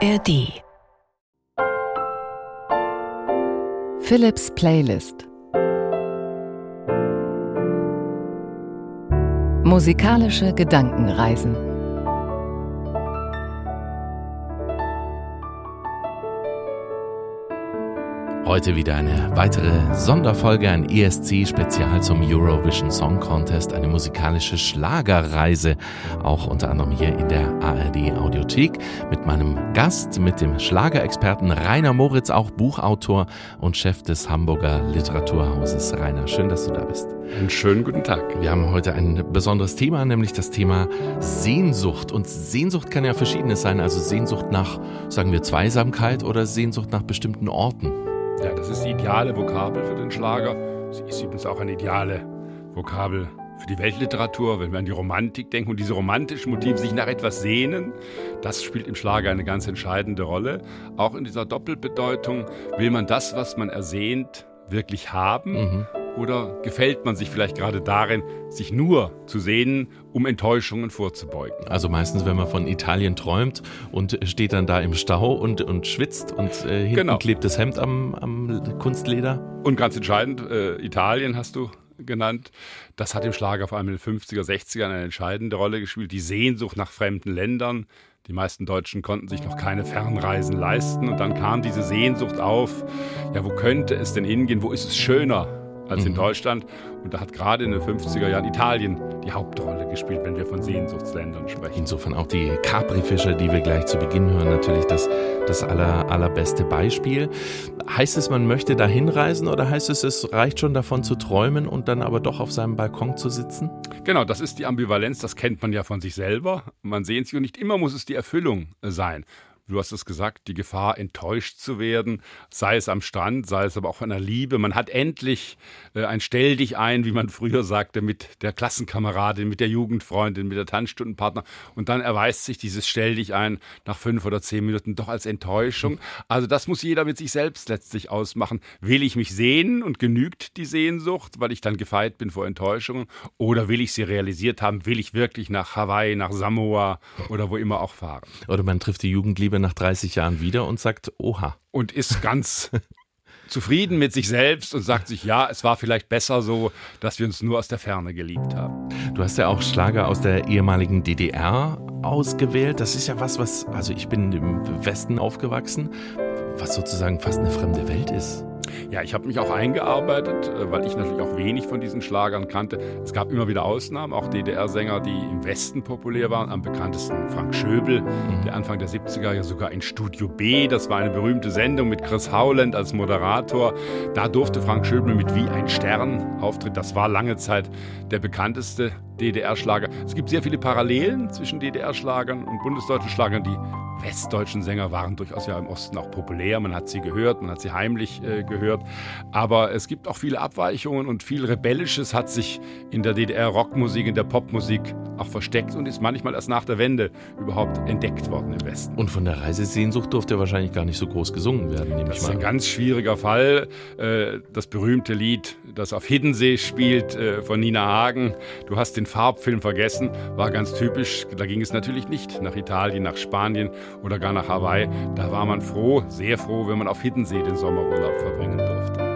ARD Philips Playlist. Musikalische Gedankenreisen Heute wieder eine weitere Sonderfolge, ein ESC-Spezial zum Eurovision Song Contest, eine musikalische Schlagerreise, auch unter anderem hier in der ARD Audiothek mit meinem Gast, mit dem Schlagerexperten Rainer Moritz, auch Buchautor und Chef des Hamburger Literaturhauses. Rainer, schön, dass du da bist. Einen schönen guten Tag. Wir haben heute ein besonderes Thema, nämlich das Thema Sehnsucht. Und Sehnsucht kann ja verschiedenes sein, also Sehnsucht nach, sagen wir, Zweisamkeit oder Sehnsucht nach bestimmten Orten. Ja, das ist die ideale Vokabel für den Schlager. Sie ist übrigens auch eine ideale Vokabel für die Weltliteratur, wenn wir an die Romantik denken und diese romantischen Motive sich nach etwas sehnen, das spielt im Schlager eine ganz entscheidende Rolle. Auch in dieser Doppelbedeutung will man das, was man ersehnt, wirklich haben mhm. Oder gefällt man sich vielleicht gerade darin, sich nur zu sehnen, um Enttäuschungen vorzubeugen? Also meistens, wenn man von Italien träumt und steht dann da im Stau und, und schwitzt und äh, hinten genau. klebt das Hemd am, am Kunstleder. Und ganz entscheidend, äh, Italien hast du genannt. Das hat im Schlager vor allem in den 50er, 60ern eine entscheidende Rolle gespielt. Die Sehnsucht nach fremden Ländern. Die meisten Deutschen konnten sich noch keine Fernreisen leisten. Und dann kam diese Sehnsucht auf. Ja, wo könnte es denn hingehen? Wo ist es schöner? Als mhm. in Deutschland. Und da hat gerade in den 50er Jahren Italien die Hauptrolle gespielt, wenn wir von Sehnsuchtsländern sprechen. Insofern auch die Capri-Fischer, die wir gleich zu Beginn hören, natürlich das, das aller, allerbeste Beispiel. Heißt es, man möchte da hinreisen oder heißt es, es reicht schon davon zu träumen und dann aber doch auf seinem Balkon zu sitzen? Genau, das ist die Ambivalenz, das kennt man ja von sich selber. Man sehnt sich und nicht immer muss es die Erfüllung sein du hast es gesagt, die Gefahr, enttäuscht zu werden, sei es am Strand, sei es aber auch in der Liebe. Man hat endlich äh, ein Stell dich ein, wie man früher sagte, mit der Klassenkameradin, mit der Jugendfreundin, mit der Tanzstundenpartner. Und dann erweist sich dieses Stell dich ein nach fünf oder zehn Minuten doch als Enttäuschung. Also das muss jeder mit sich selbst letztlich ausmachen. Will ich mich sehen und genügt die Sehnsucht, weil ich dann gefeit bin vor Enttäuschungen? Oder will ich sie realisiert haben? Will ich wirklich nach Hawaii, nach Samoa oder wo immer auch fahren? Oder man trifft die Jugendliebe nach 30 Jahren wieder und sagt, oha. Und ist ganz zufrieden mit sich selbst und sagt sich, ja, es war vielleicht besser so, dass wir uns nur aus der Ferne geliebt haben. Du hast ja auch Schlager aus der ehemaligen DDR ausgewählt. Das ist ja was, was, also ich bin im Westen aufgewachsen, was sozusagen fast eine fremde Welt ist. Ja, ich habe mich auch eingearbeitet, äh, weil ich natürlich auch wenig von diesen Schlagern kannte. Es gab immer wieder Ausnahmen, auch DDR-Sänger, die im Westen populär waren. Am bekanntesten Frank Schöbel, mhm. der Anfang der 70er ja sogar in Studio B, das war eine berühmte Sendung mit Chris Howland als Moderator. Da durfte Frank Schöbel mit Wie ein Stern auftreten. Das war lange Zeit der bekannteste DDR-Schlager. Es gibt sehr viele Parallelen zwischen DDR-Schlagern und bundesdeutschen Schlagern. Die westdeutschen Sänger waren durchaus ja im Osten auch populär. Man hat sie gehört, man hat sie heimlich äh, gehört. Aber es gibt auch viele Abweichungen und viel Rebellisches hat sich in der DDR-Rockmusik, in der Popmusik auch versteckt und ist manchmal erst nach der Wende überhaupt entdeckt worden im Westen. Und von der Reisesehnsucht durfte wahrscheinlich gar nicht so groß gesungen werden, nehme das ich mal. Das ist ein ganz schwieriger Fall. Äh, das berühmte Lied, das auf Hiddensee spielt, äh, von Nina Hagen. Du hast den Farbfilm vergessen, war ganz typisch. Da ging es natürlich nicht nach Italien, nach Spanien oder gar nach Hawaii. Da war man froh, sehr froh, wenn man auf Hiddensee den Sommerurlaub verbringen durfte.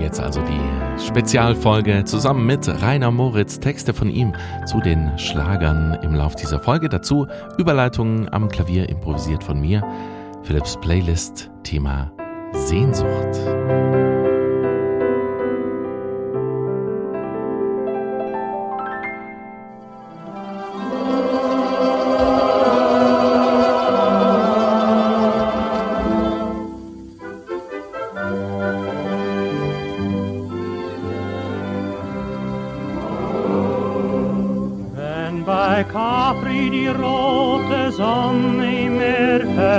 Jetzt also die Spezialfolge zusammen mit Rainer Moritz, Texte von ihm zu den Schlagern im Lauf dieser Folge. Dazu Überleitungen am Klavier improvisiert von mir. Philips Playlist Thema Sehnsucht.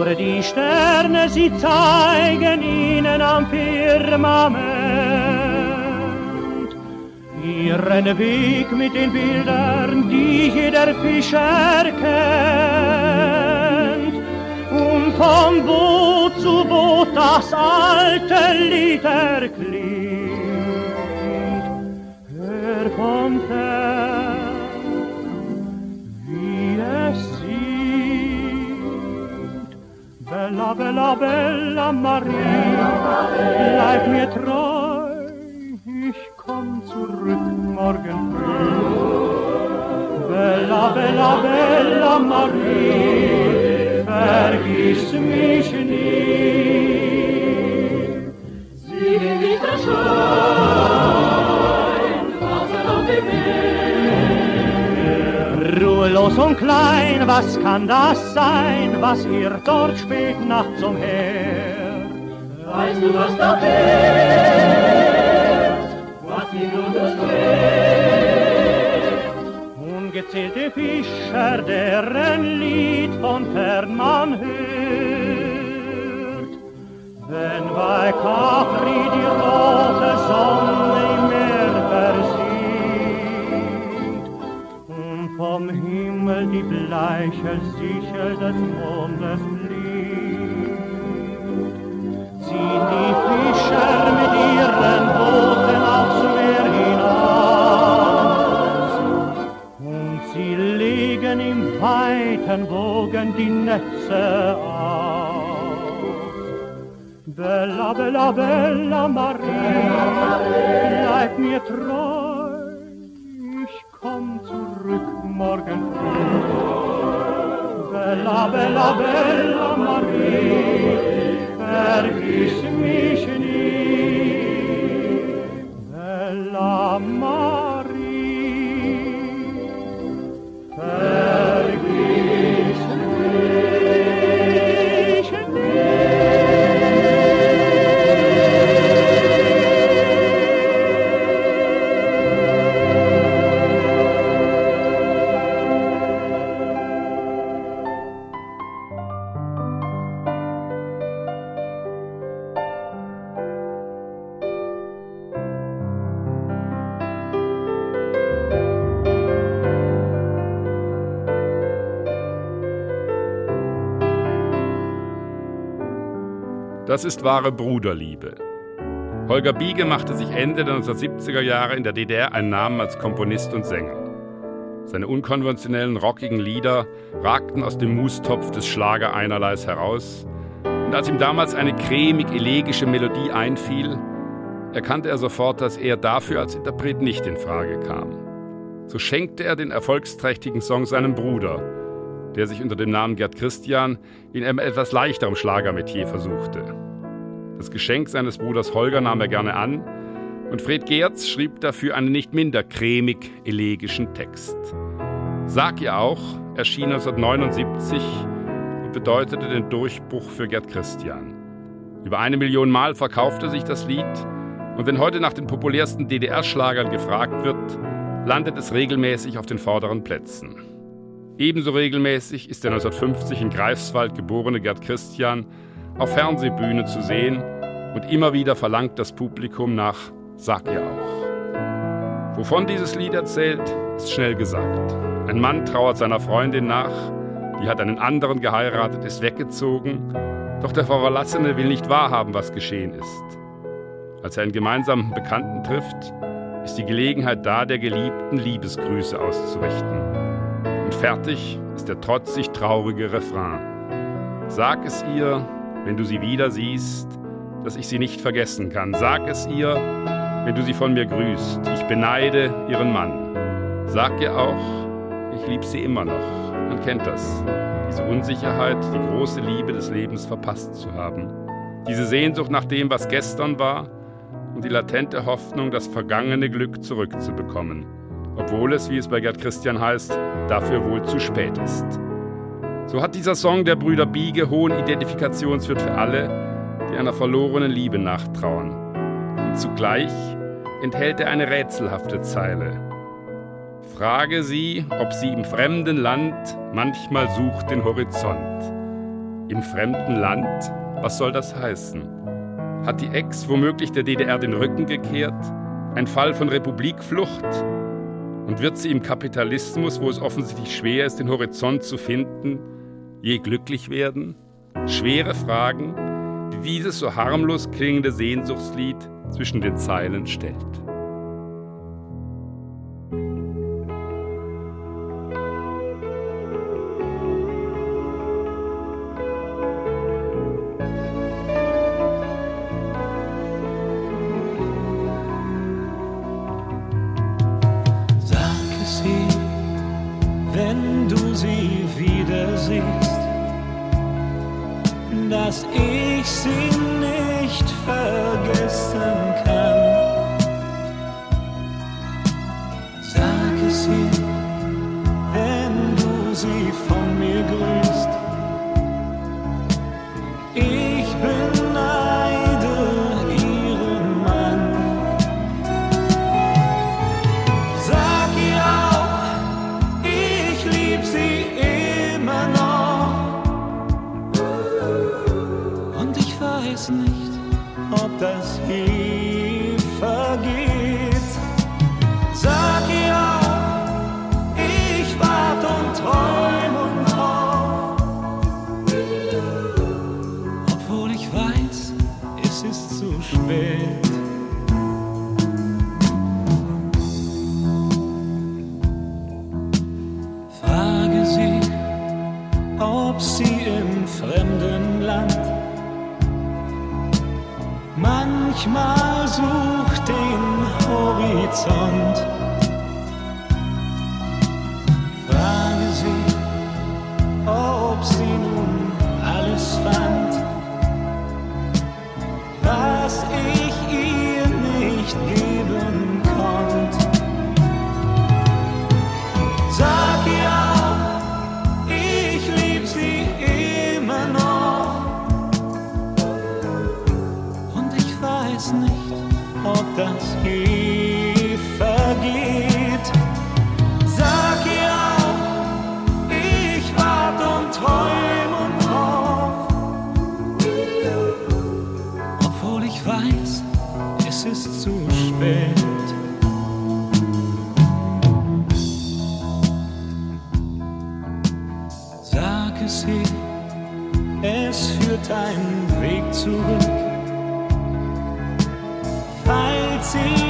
Nur die Sterne, sie zeigen ihnen am Firmament ihren Weg mit den Bildern, die jeder Fischer kennt. Und vom Boot zu Boot das alte Lied erklingt. Hör vom Fern, Bella, bella, bella Maria, bleib mir treu, ich komm zurück morgen früh. Bella, bella, bella Maria, vergiss mich nie. Ruhelos und klein, was kann das sein, was ihr dort spät nachts umher? Weißt du, was da fährt, was ihn unterstrebt? Ungezählte Fischer, deren Lied von fern man hört. Wenn bei Capri die rote Sonne im Meer versinkt Himmel die bleiche Sichel des Mondes fliegt, ziehen die Fischer mit ihren Booten aufs Meer hinaus. Und sie legen im weiten Wogen die Netze aus. Bella, bella, bella Maria, bleib mir treu, Bella, bella, bella Maria, vergiss mich Das ist wahre Bruderliebe. Holger Biege machte sich Ende der 1970er Jahre in der DDR einen Namen als Komponist und Sänger. Seine unkonventionellen, rockigen Lieder ragten aus dem Mustopf des Schlager einerleis heraus. Und als ihm damals eine cremig-elegische Melodie einfiel, erkannte er sofort, dass er dafür als Interpret nicht in Frage kam. So schenkte er den erfolgsträchtigen Song seinem Bruder, der sich unter dem Namen Gerd Christian in einem etwas leichterem Schlagermetier versuchte. Das Geschenk seines Bruders Holger nahm er gerne an und Fred Geertz schrieb dafür einen nicht minder cremig-elegischen Text. Sag ihr auch erschien 1979 und bedeutete den Durchbruch für Gerd Christian. Über eine Million Mal verkaufte sich das Lied und wenn heute nach den populärsten DDR-Schlagern gefragt wird, landet es regelmäßig auf den vorderen Plätzen. Ebenso regelmäßig ist der 1950 in Greifswald geborene Gerd Christian auf Fernsehbühnen zu sehen und immer wieder verlangt das Publikum nach Sag ihr auch. Wovon dieses Lied erzählt, ist schnell gesagt. Ein Mann trauert seiner Freundin nach, die hat einen anderen geheiratet, ist weggezogen, doch der Verlassene will nicht wahrhaben, was geschehen ist. Als er einen gemeinsamen Bekannten trifft, ist die Gelegenheit da, der Geliebten Liebesgrüße auszurichten. Und fertig ist der trotzig traurige Refrain. Sag es ihr, wenn du sie wieder siehst, dass ich sie nicht vergessen kann. Sag es ihr, wenn du sie von mir grüßt. Ich beneide ihren Mann. Sag ihr auch, ich lieb sie immer noch. Man kennt das. Diese Unsicherheit, die große Liebe des Lebens verpasst zu haben. Diese Sehnsucht nach dem, was gestern war und die latente Hoffnung, das vergangene Glück zurückzubekommen. Obwohl es, wie es bei Gerd Christian heißt, dafür wohl zu spät ist. So hat dieser Song der Brüder Biege hohen Identifikationswert für alle, die einer verlorenen Liebe nachtrauen. Und zugleich enthält er eine rätselhafte Zeile. Frage sie, ob sie im fremden Land manchmal sucht den Horizont. Im fremden Land? Was soll das heißen? Hat die Ex womöglich der DDR den Rücken gekehrt? Ein Fall von Republikflucht? Und wird sie im Kapitalismus, wo es offensichtlich schwer ist, den Horizont zu finden, je glücklich werden? Schwere Fragen, die dieses so harmlos klingende Sehnsuchtslied zwischen den Zeilen stellt. Weg. Frage sie, ob sie im fremden Land manchmal sucht den Horizont. Sieg, es führt einen Weg zurück. Falls ich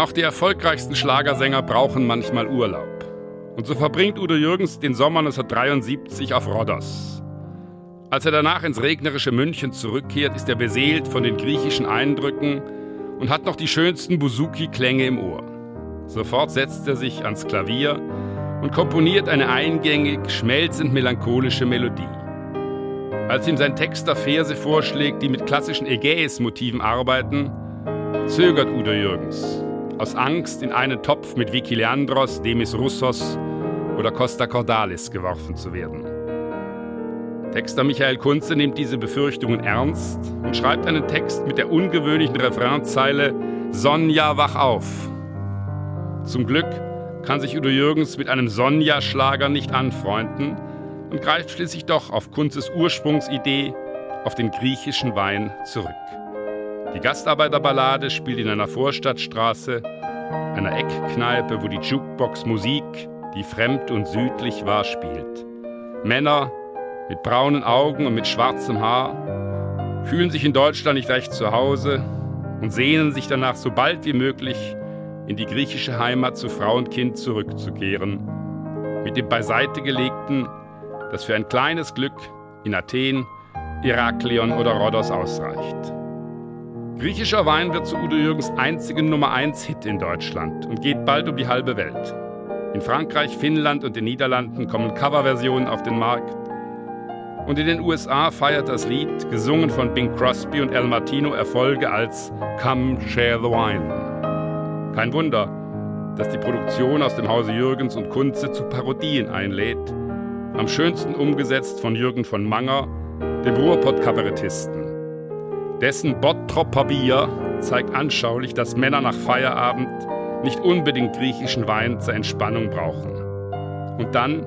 Auch die erfolgreichsten Schlagersänger brauchen manchmal Urlaub. Und so verbringt Udo Jürgens den Sommer 1973 auf Rhodos. Als er danach ins regnerische München zurückkehrt, ist er beseelt von den griechischen Eindrücken und hat noch die schönsten Buzuki-Klänge im Ohr. Sofort setzt er sich ans Klavier und komponiert eine eingängig, schmelzend melancholische Melodie. Als ihm sein Texter Verse vorschlägt, die mit klassischen Ägäis-Motiven arbeiten, zögert Udo Jürgens. Aus Angst, in einen Topf mit Vicky Leandros, Demis Roussos oder Costa Cordalis geworfen zu werden. Texter Michael Kunze nimmt diese Befürchtungen ernst und schreibt einen Text mit der ungewöhnlichen Refrainzeile Sonja, wach auf. Zum Glück kann sich Udo Jürgens mit einem Sonja-Schlager nicht anfreunden und greift schließlich doch auf Kunzes Ursprungsidee, auf den griechischen Wein zurück. Die Gastarbeiterballade spielt in einer Vorstadtstraße, einer Eckkneipe, wo die Jukebox Musik, die fremd und südlich war, spielt. Männer mit braunen Augen und mit schwarzem Haar fühlen sich in Deutschland nicht recht zu Hause und sehnen sich danach so bald wie möglich in die griechische Heimat zu Frau und Kind zurückzukehren, mit dem beiseite gelegten das für ein kleines Glück in Athen, Iraklion oder Rhodos ausreicht. Griechischer Wein wird zu Udo Jürgens einzigen Nummer 1 Hit in Deutschland und geht bald um die halbe Welt. In Frankreich, Finnland und den Niederlanden kommen Coverversionen auf den Markt. Und in den USA feiert das Lied, gesungen von Bing Crosby und El Martino, Erfolge als Come Share the Wine. Kein Wunder, dass die Produktion aus dem Hause Jürgens und Kunze zu Parodien einlädt am schönsten umgesetzt von Jürgen von Manger, dem Ruhrpott-Kabarettisten. Dessen Bottropper Bier zeigt anschaulich, dass Männer nach Feierabend nicht unbedingt griechischen Wein zur Entspannung brauchen. Und dann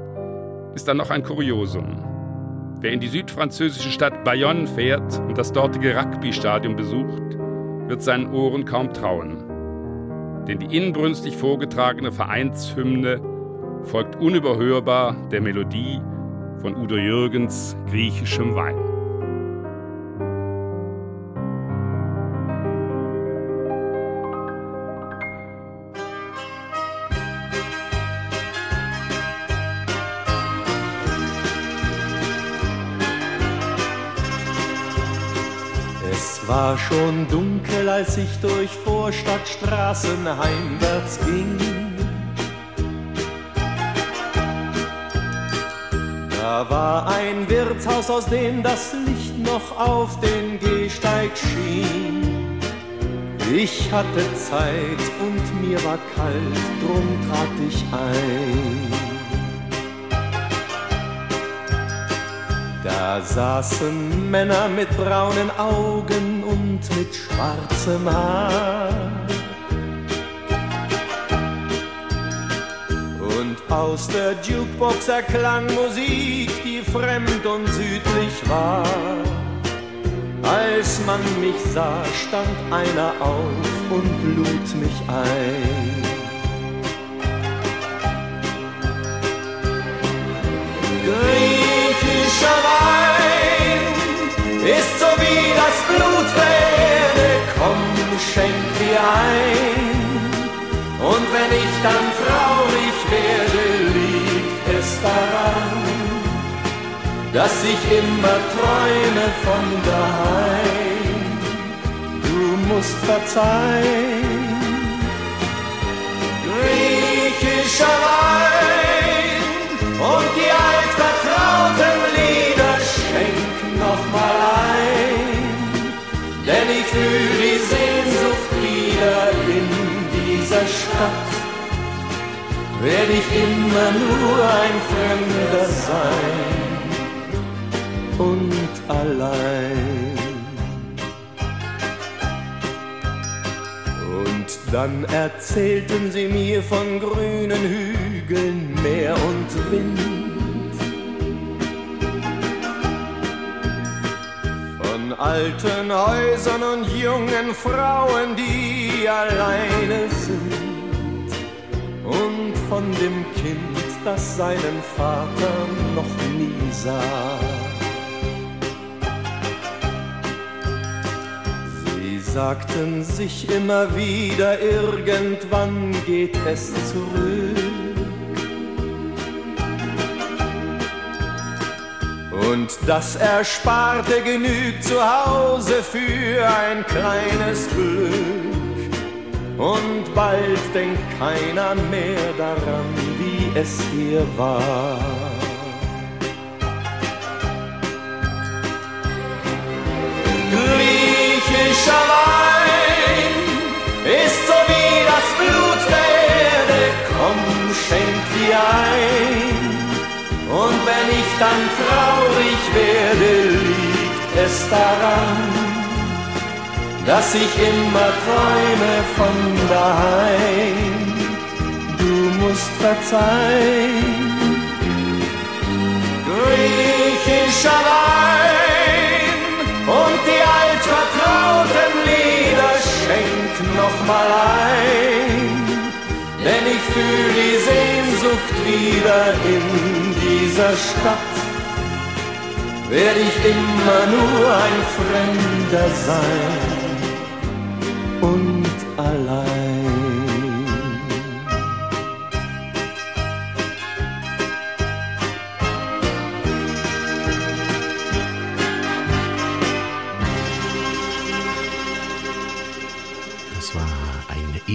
ist da noch ein Kuriosum. Wer in die südfranzösische Stadt Bayonne fährt und das dortige Rugby-Stadion besucht, wird seinen Ohren kaum trauen. Denn die inbrünstig vorgetragene Vereinshymne folgt unüberhörbar der Melodie von Udo Jürgens griechischem Wein. Schon dunkel, als ich durch Vorstadtstraßen heimwärts ging. Da war ein Wirtshaus, aus dem das Licht noch auf den Gehsteig schien. Ich hatte Zeit und mir war kalt, drum trat ich ein. Da saßen Männer mit braunen Augen und mit schwarzem Haar. Aus der Jukebox erklang Musik, die fremd und südlich war. Als man mich sah, stand einer auf und lud mich ein. Griechischer Wein wie das Blut der Erde, komm, schenk dir ein. Und wenn ich dann traurig werde, liegt es daran, dass ich immer träume von daheim. Du musst verzeihen, griechischer Wein fühle die Sehnsucht wieder in dieser Stadt werde ich immer nur ein Fremder sein und allein. Und dann erzählten sie mir von grünen Hügeln, Meer und Wind alten Häusern und jungen Frauen, die alleine sind und von dem Kind, das seinen Vater noch nie sah. Sie sagten sich immer wieder, irgendwann geht es zurück Und das Ersparte genügt zu Hause für ein kleines Glück. Und bald denkt keiner mehr daran, wie es hier war. Griechischer Wein ist so wie das Blut der Erde. Komm, schenk dir ein. Dann traurig werde, liegt es daran, dass ich immer träume von daheim. Du musst verzeihen. Griechischer Wein und die altvertrauten Lieder schenk noch mal ein, denn ich fühle die Sehnsucht wieder in dieser Stadt. Werde ich immer nur ein Fremder sein und allein.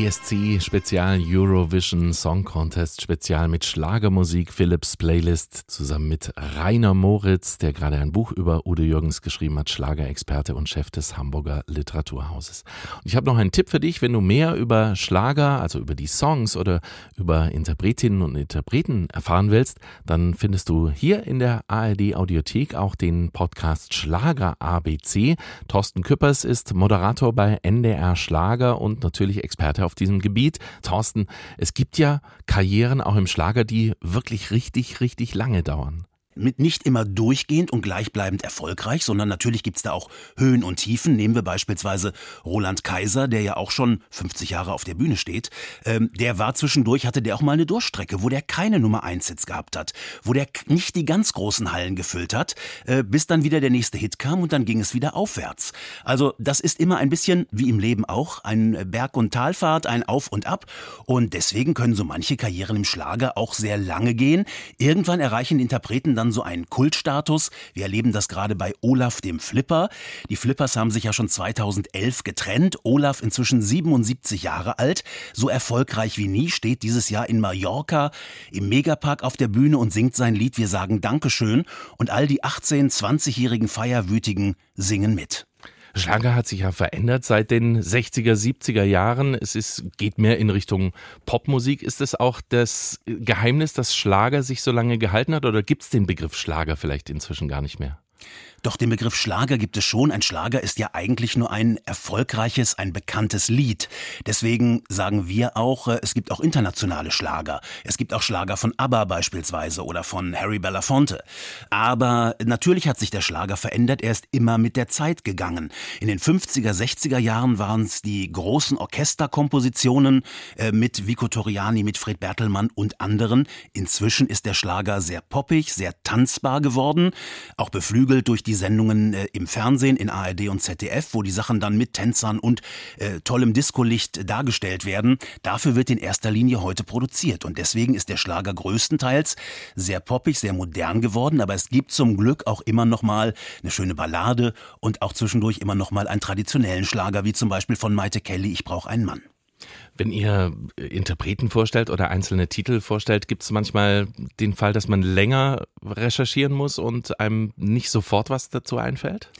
ESC Spezial Eurovision Song Contest Spezial mit Schlagermusik Philips Playlist zusammen mit Rainer Moritz, der gerade ein Buch über Udo Jürgens geschrieben hat, Schlagerexperte und Chef des Hamburger Literaturhauses. Und ich habe noch einen Tipp für dich, wenn du mehr über Schlager, also über die Songs oder über Interpretinnen und Interpreten erfahren willst, dann findest du hier in der ARD Audiothek auch den Podcast Schlager ABC. Thorsten Küppers ist Moderator bei NDR Schlager und natürlich Experte auf diesem Gebiet. Thorsten, es gibt ja Karrieren auch im Schlager, die wirklich richtig, richtig lange dauern mit nicht immer durchgehend und gleichbleibend erfolgreich, sondern natürlich gibt's da auch Höhen und Tiefen. Nehmen wir beispielsweise Roland Kaiser, der ja auch schon 50 Jahre auf der Bühne steht. Ähm, der war zwischendurch, hatte der auch mal eine Durchstrecke, wo der keine Nummer 1 Sitz gehabt hat, wo der nicht die ganz großen Hallen gefüllt hat, äh, bis dann wieder der nächste Hit kam und dann ging es wieder aufwärts. Also das ist immer ein bisschen, wie im Leben auch, ein Berg- und Talfahrt, ein Auf und Ab. Und deswegen können so manche Karrieren im Schlager auch sehr lange gehen. Irgendwann erreichen Interpreten dann dann so einen Kultstatus. Wir erleben das gerade bei Olaf dem Flipper. Die Flippers haben sich ja schon 2011 getrennt. Olaf inzwischen 77 Jahre alt. So erfolgreich wie nie steht dieses Jahr in Mallorca im Megapark auf der Bühne und singt sein Lied Wir sagen Dankeschön. Und all die 18-, 20-jährigen Feierwütigen singen mit. Schlager hat sich ja verändert seit den 60er, 70er Jahren. Es ist, geht mehr in Richtung Popmusik. Ist es auch das Geheimnis, dass Schlager sich so lange gehalten hat oder gibt es den Begriff Schlager vielleicht inzwischen gar nicht mehr? Doch den Begriff Schlager gibt es schon. Ein Schlager ist ja eigentlich nur ein erfolgreiches, ein bekanntes Lied. Deswegen sagen wir auch, äh, es gibt auch internationale Schlager. Es gibt auch Schlager von ABBA beispielsweise oder von Harry Belafonte. Aber natürlich hat sich der Schlager verändert. Er ist immer mit der Zeit gegangen. In den 50er, 60er Jahren waren es die großen Orchesterkompositionen äh, mit Vico Toriani, mit Fred Bertelmann und anderen. Inzwischen ist der Schlager sehr poppig, sehr tanzbar geworden, auch beflügelt durch die Sendungen äh, im Fernsehen, in ARD und ZDF, wo die Sachen dann mit Tänzern und äh, tollem Discolicht dargestellt werden. Dafür wird in erster Linie heute produziert. Und deswegen ist der Schlager größtenteils sehr poppig, sehr modern geworden. Aber es gibt zum Glück auch immer noch mal eine schöne Ballade und auch zwischendurch immer noch mal einen traditionellen Schlager, wie zum Beispiel von Maite Kelly, Ich brauche einen Mann. Wenn ihr Interpreten vorstellt oder einzelne Titel vorstellt, gibt es manchmal den Fall, dass man länger recherchieren muss und einem nicht sofort was dazu einfällt?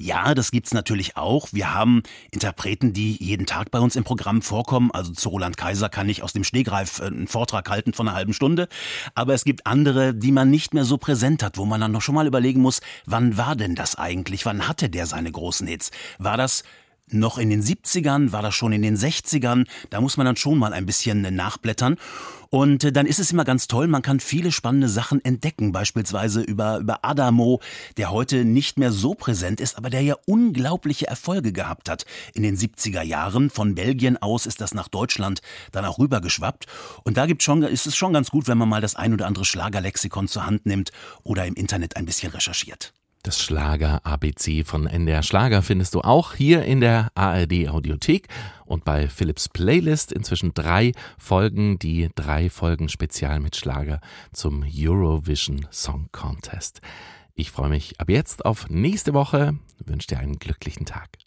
Ja, das gibt's natürlich auch. Wir haben Interpreten, die jeden Tag bei uns im Programm vorkommen. Also zu Roland Kaiser kann ich aus dem Stehgreif äh, einen Vortrag halten von einer halben Stunde. Aber es gibt andere, die man nicht mehr so präsent hat, wo man dann noch schon mal überlegen muss, wann war denn das eigentlich? Wann hatte der seine großen Hits? War das noch in den 70ern, war das schon in den 60ern. Da muss man dann schon mal ein bisschen nachblättern. Und äh, dann ist es immer ganz toll, man kann viele spannende Sachen entdecken, beispielsweise über, über Adamo, der heute nicht mehr so präsent ist, aber der ja unglaubliche Erfolge gehabt hat in den 70er Jahren. Von Belgien aus ist das nach Deutschland dann auch rübergeschwappt. Und da gibt schon, ist es schon ganz gut, wenn man mal das ein oder andere Schlagerlexikon zur Hand nimmt oder im Internet ein bisschen recherchiert. Das Schlager ABC von NDR Schlager findest du auch hier in der ARD Audiothek und bei Philips Playlist inzwischen drei Folgen, die drei Folgen Spezial mit Schlager zum Eurovision Song Contest. Ich freue mich ab jetzt auf nächste Woche, wünsche dir einen glücklichen Tag.